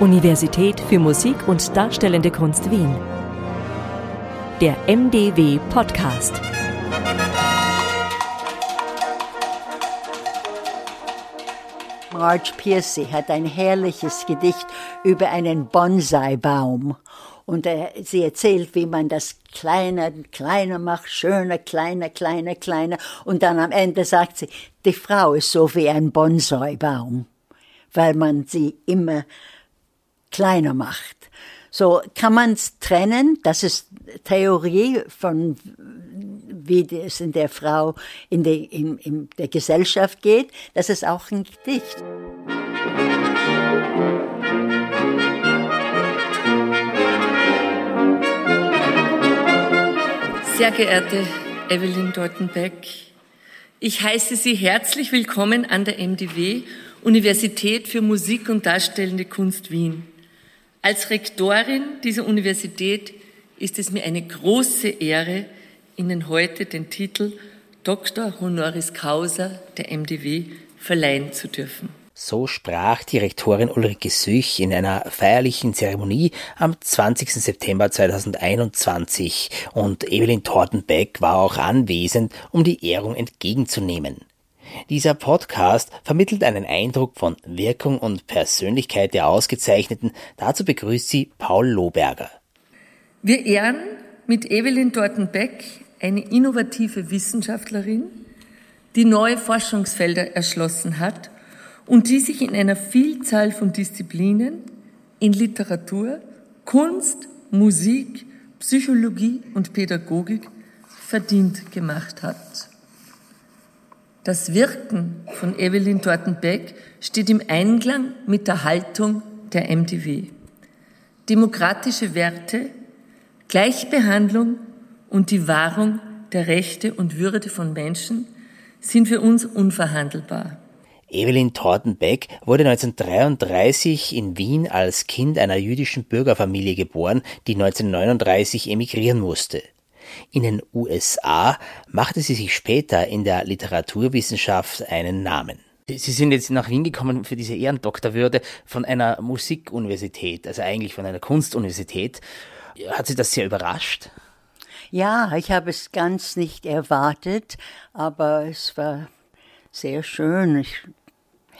Universität für Musik und Darstellende Kunst Wien. Der MDW Podcast. Marge Piercy hat ein herrliches Gedicht über einen Bonsai-Baum. Und er, sie erzählt, wie man das kleiner, kleiner macht, schöner, kleiner, kleiner, kleiner. Und dann am Ende sagt sie, die Frau ist so wie ein Bonsai-Baum, weil man sie immer kleiner macht. So kann man es trennen. Das ist Theorie von wie es in der Frau in, der, in, in der Gesellschaft geht. Das ist auch ein Gedicht. Sehr geehrte Evelyn Dortenbeck, ich heiße Sie herzlich willkommen an der MDW, Universität für Musik und Darstellende Kunst Wien. Als Rektorin dieser Universität ist es mir eine große Ehre, Ihnen heute den Titel Dr. Honoris Causa der MDW verleihen zu dürfen. So sprach die Rektorin Ulrike Süch in einer feierlichen Zeremonie am 20. September 2021 und Evelyn Tortenbeck war auch anwesend, um die Ehrung entgegenzunehmen. Dieser Podcast vermittelt einen Eindruck von Wirkung und Persönlichkeit der Ausgezeichneten. Dazu begrüßt sie Paul Lohberger. Wir ehren mit Evelyn Tortenbeck eine innovative Wissenschaftlerin, die neue Forschungsfelder erschlossen hat und die sich in einer Vielzahl von Disziplinen in Literatur, Kunst, Musik, Psychologie und Pädagogik verdient gemacht hat. Das Wirken von Evelyn Tortenbeck steht im Einklang mit der Haltung der MDW. Demokratische Werte, Gleichbehandlung und die Wahrung der Rechte und Würde von Menschen sind für uns unverhandelbar. Evelyn Tortenbeck wurde 1933 in Wien als Kind einer jüdischen Bürgerfamilie geboren, die 1939 emigrieren musste. In den USA machte sie sich später in der Literaturwissenschaft einen Namen. Sie sind jetzt nach Wien gekommen für diese Ehrendoktorwürde von einer Musikuniversität, also eigentlich von einer Kunstuniversität. Hat Sie das sehr überrascht? Ja, ich habe es ganz nicht erwartet, aber es war sehr schön. Ich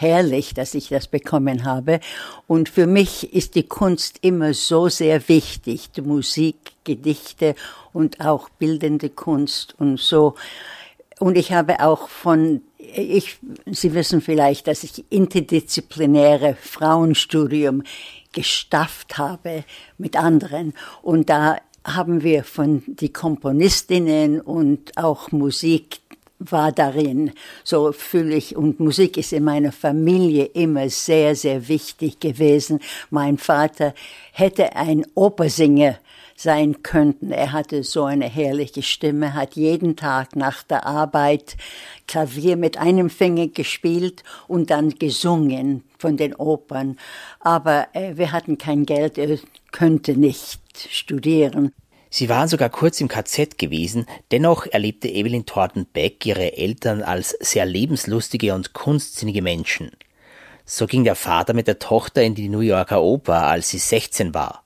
herrlich, dass ich das bekommen habe. Und für mich ist die Kunst immer so sehr wichtig, die Musik, Gedichte und auch bildende Kunst und so. Und ich habe auch von, ich, Sie wissen vielleicht, dass ich interdisziplinäre Frauenstudium gestafft habe mit anderen. Und da haben wir von die Komponistinnen und auch Musik war darin. So fühle ich, und Musik ist in meiner Familie immer sehr, sehr wichtig gewesen. Mein Vater hätte ein Opersinger sein könnten. Er hatte so eine herrliche Stimme, hat jeden Tag nach der Arbeit Klavier mit einem Finger gespielt und dann gesungen von den Opern. Aber äh, wir hatten kein Geld, er könnte nicht studieren. Sie waren sogar kurz im KZ gewesen, dennoch erlebte Evelyn Thornton Beck ihre Eltern als sehr lebenslustige und kunstsinnige Menschen. So ging der Vater mit der Tochter in die New Yorker Oper, als sie 16 war.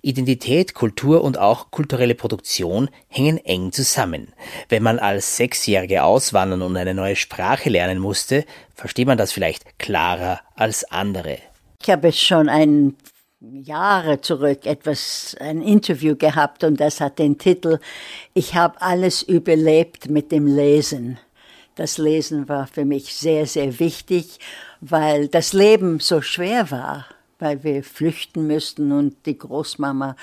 Identität, Kultur und auch kulturelle Produktion hängen eng zusammen. Wenn man als Sechsjährige auswandern und eine neue Sprache lernen musste, versteht man das vielleicht klarer als andere. Ich habe schon einen Jahre zurück etwas, ein Interview gehabt und das hat den Titel Ich habe alles überlebt mit dem Lesen. Das Lesen war für mich sehr, sehr wichtig, weil das Leben so schwer war, weil wir flüchten müssten und die Großmama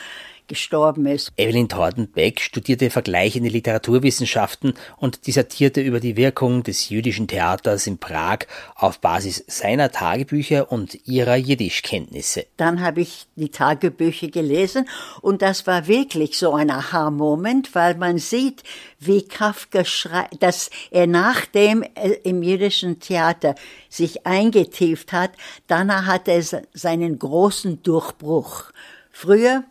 gestorben ist. Evelyn Tordenbeck studierte vergleichende Literaturwissenschaften und dissertierte über die Wirkung des jüdischen Theaters in Prag auf Basis seiner Tagebücher und ihrer Jiddischkenntnisse. Dann habe ich die Tagebücher gelesen und das war wirklich so ein Aha-Moment, weil man sieht, wie Kafka schreibt, dass er nachdem er im jüdischen Theater sich eingetieft hat, danach hat er seinen großen Durchbruch. Früher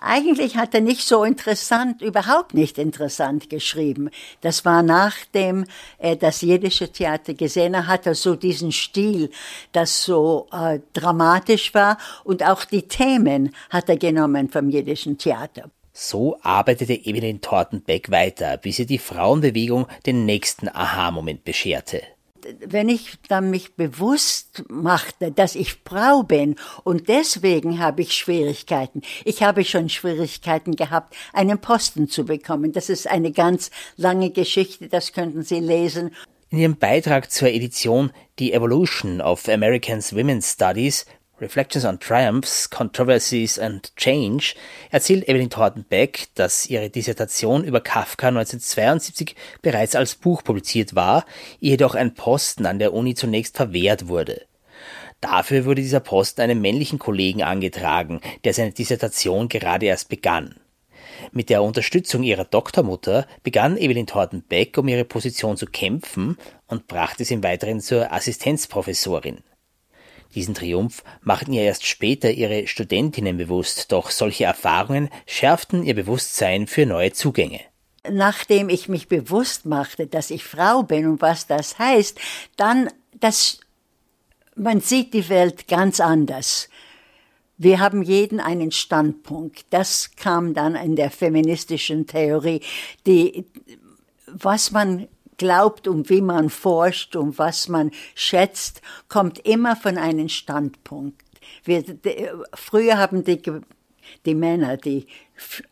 Eigentlich hat er nicht so interessant, überhaupt nicht interessant geschrieben. Das war nachdem er das jiddische Theater gesehen hat, hat er so diesen Stil, das so äh, dramatisch war und auch die Themen hat er genommen vom jiddischen Theater. So arbeitete Evelyn Tortenbeck weiter, bis ihr die Frauenbewegung den nächsten Aha-Moment bescherte wenn ich dann mich bewusst machte, dass ich Frau bin und deswegen habe ich Schwierigkeiten. Ich habe schon Schwierigkeiten gehabt, einen Posten zu bekommen. Das ist eine ganz lange Geschichte, das könnten Sie lesen. In ihrem Beitrag zur Edition The Evolution of Americans Women's Studies Reflections on Triumphs, Controversies and Change erzählt Evelyn Thornton-Beck, dass ihre Dissertation über Kafka 1972 bereits als Buch publiziert war, ihr jedoch ein Posten an der Uni zunächst verwehrt wurde. Dafür wurde dieser Posten einem männlichen Kollegen angetragen, der seine Dissertation gerade erst begann. Mit der Unterstützung ihrer Doktormutter begann Evelyn Thornton-Beck, um ihre Position zu kämpfen und brachte sie im Weiteren zur Assistenzprofessorin. Diesen Triumph machten ihr erst später ihre Studentinnen bewusst, doch solche Erfahrungen schärften ihr Bewusstsein für neue Zugänge. Nachdem ich mich bewusst machte, dass ich Frau bin und was das heißt, dann das man sieht die Welt ganz anders. Wir haben jeden einen Standpunkt. Das kam dann in der feministischen Theorie. Die, was man glaubt und wie man forscht und was man schätzt, kommt immer von einem Standpunkt. Wir, die, früher haben die, die Männer, die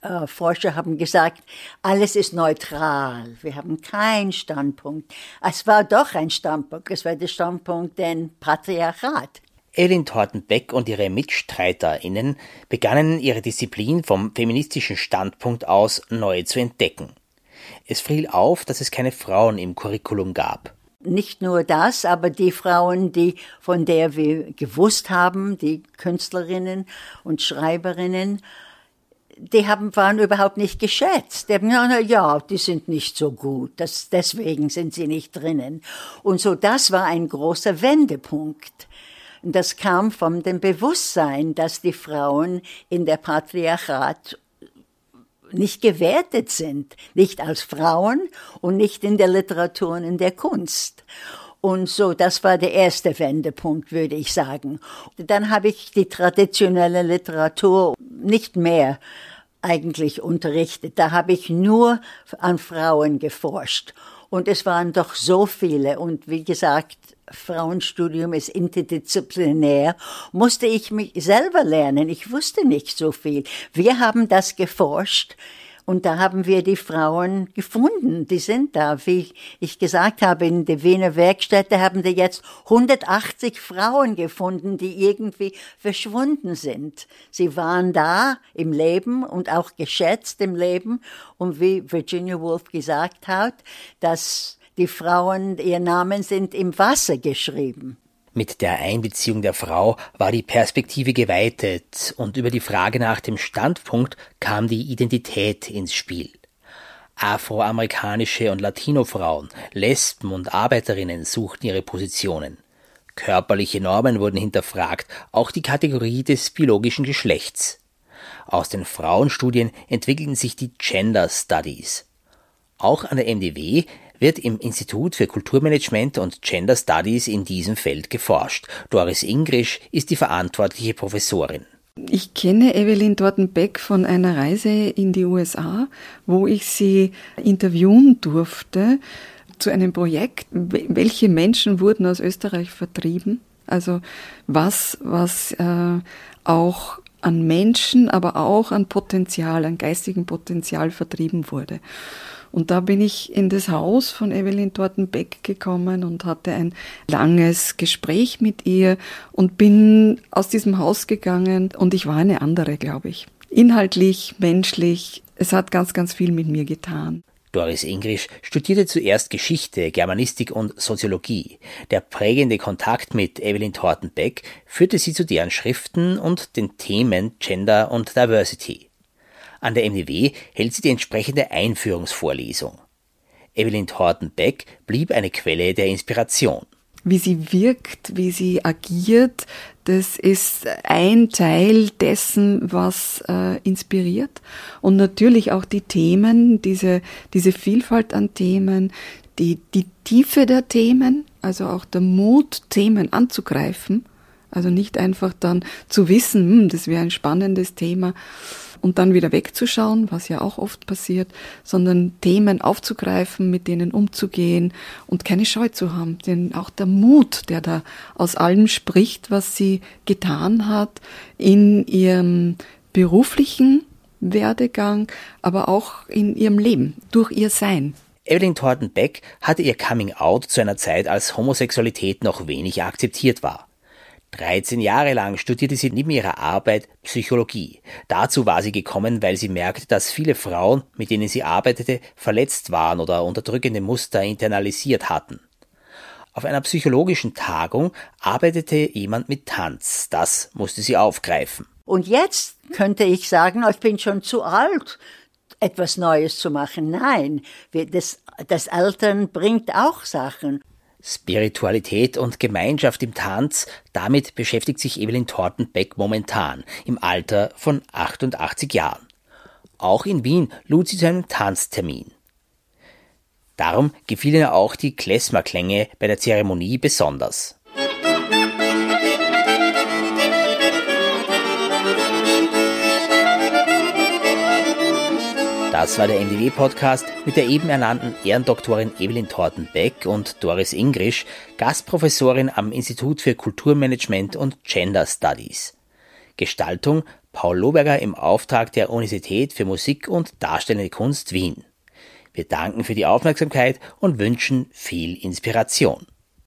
äh, Forscher haben gesagt, alles ist neutral. Wir haben keinen Standpunkt. Es war doch ein Standpunkt. Es war der Standpunkt den Patriarchat. Evelyn Thornton-Beck und ihre MitstreiterInnen begannen ihre Disziplin vom feministischen Standpunkt aus neu zu entdecken. Es fiel auf, dass es keine Frauen im Curriculum gab. Nicht nur das, aber die Frauen, die von der wir gewusst haben, die Künstlerinnen und Schreiberinnen, die haben, waren überhaupt nicht geschätzt. Die haben gesagt, ja, die sind nicht so gut, das, deswegen sind sie nicht drinnen. Und so, das war ein großer Wendepunkt. Das kam von dem Bewusstsein, dass die Frauen in der Patriarchat nicht gewertet sind, nicht als Frauen und nicht in der Literatur und in der Kunst. Und so, das war der erste Wendepunkt, würde ich sagen. Dann habe ich die traditionelle Literatur nicht mehr eigentlich unterrichtet. Da habe ich nur an Frauen geforscht. Und es waren doch so viele. Und wie gesagt, Frauenstudium ist interdisziplinär, musste ich mich selber lernen. Ich wusste nicht so viel. Wir haben das geforscht und da haben wir die Frauen gefunden. Die sind da. Wie ich gesagt habe, in der Wiener Werkstätte haben wir jetzt 180 Frauen gefunden, die irgendwie verschwunden sind. Sie waren da im Leben und auch geschätzt im Leben. Und wie Virginia Woolf gesagt hat, dass die Frauen, ihr Namen sind im Wasser geschrieben. Mit der Einbeziehung der Frau war die Perspektive geweitet und über die Frage nach dem Standpunkt kam die Identität ins Spiel. Afroamerikanische und Latinofrauen, Lesben und Arbeiterinnen suchten ihre Positionen. Körperliche Normen wurden hinterfragt, auch die Kategorie des biologischen Geschlechts. Aus den Frauenstudien entwickelten sich die Gender Studies. Auch an der MDW wird im Institut für Kulturmanagement und Gender Studies in diesem Feld geforscht. Doris Ingrisch ist die verantwortliche Professorin. Ich kenne Evelyn Dortenbeck von einer Reise in die USA, wo ich sie interviewen durfte zu einem Projekt. Welche Menschen wurden aus Österreich vertrieben? Also was, was äh, auch an Menschen, aber auch an Potenzial, an geistigem Potenzial vertrieben wurde. Und da bin ich in das Haus von Evelyn Tortenbeck gekommen und hatte ein langes Gespräch mit ihr und bin aus diesem Haus gegangen und ich war eine andere, glaube ich. Inhaltlich, menschlich, es hat ganz, ganz viel mit mir getan. Doris Ingrisch studierte zuerst Geschichte, Germanistik und Soziologie. Der prägende Kontakt mit Evelyn Tortenbeck führte sie zu deren Schriften und den Themen Gender und Diversity. An der MDW hält sie die entsprechende Einführungsvorlesung. Evelyn Thornton-Beck blieb eine Quelle der Inspiration. wie sie wirkt, wie sie agiert, das ist ein Teil dessen, was äh, inspiriert. Und natürlich auch die Themen, diese, diese Vielfalt an Themen, die, die Tiefe der Themen, also auch der Mut, Themen anzugreifen. Also nicht einfach dann zu wissen, hm, das wäre ein spannendes Thema und dann wieder wegzuschauen, was ja auch oft passiert, sondern Themen aufzugreifen, mit denen umzugehen und keine Scheu zu haben. Denn auch der Mut, der da aus allem spricht, was sie getan hat in ihrem beruflichen Werdegang, aber auch in ihrem Leben, durch ihr Sein. Evelyn Thornton Beck hatte ihr Coming Out zu einer Zeit, als Homosexualität noch wenig akzeptiert war. 13 Jahre lang studierte sie neben ihrer Arbeit Psychologie. Dazu war sie gekommen, weil sie merkte, dass viele Frauen, mit denen sie arbeitete, verletzt waren oder unterdrückende Muster internalisiert hatten. Auf einer psychologischen Tagung arbeitete jemand mit Tanz. Das musste sie aufgreifen. Und jetzt könnte ich sagen, ich bin schon zu alt, etwas Neues zu machen. Nein, das, das Altern bringt auch Sachen. Spiritualität und Gemeinschaft im Tanz, damit beschäftigt sich Evelyn Tortenbeck momentan, im Alter von 88 Jahren. Auch in Wien lud sie zu einem Tanztermin. Darum gefielen ihr auch die Klezmerklänge bei der Zeremonie besonders. Das war der NDW-Podcast mit der eben ernannten Ehrendoktorin Evelyn Torten-Beck und Doris Ingrisch, Gastprofessorin am Institut für Kulturmanagement und Gender Studies. Gestaltung Paul Loberger im Auftrag der Universität für Musik und Darstellende Kunst Wien. Wir danken für die Aufmerksamkeit und wünschen viel Inspiration.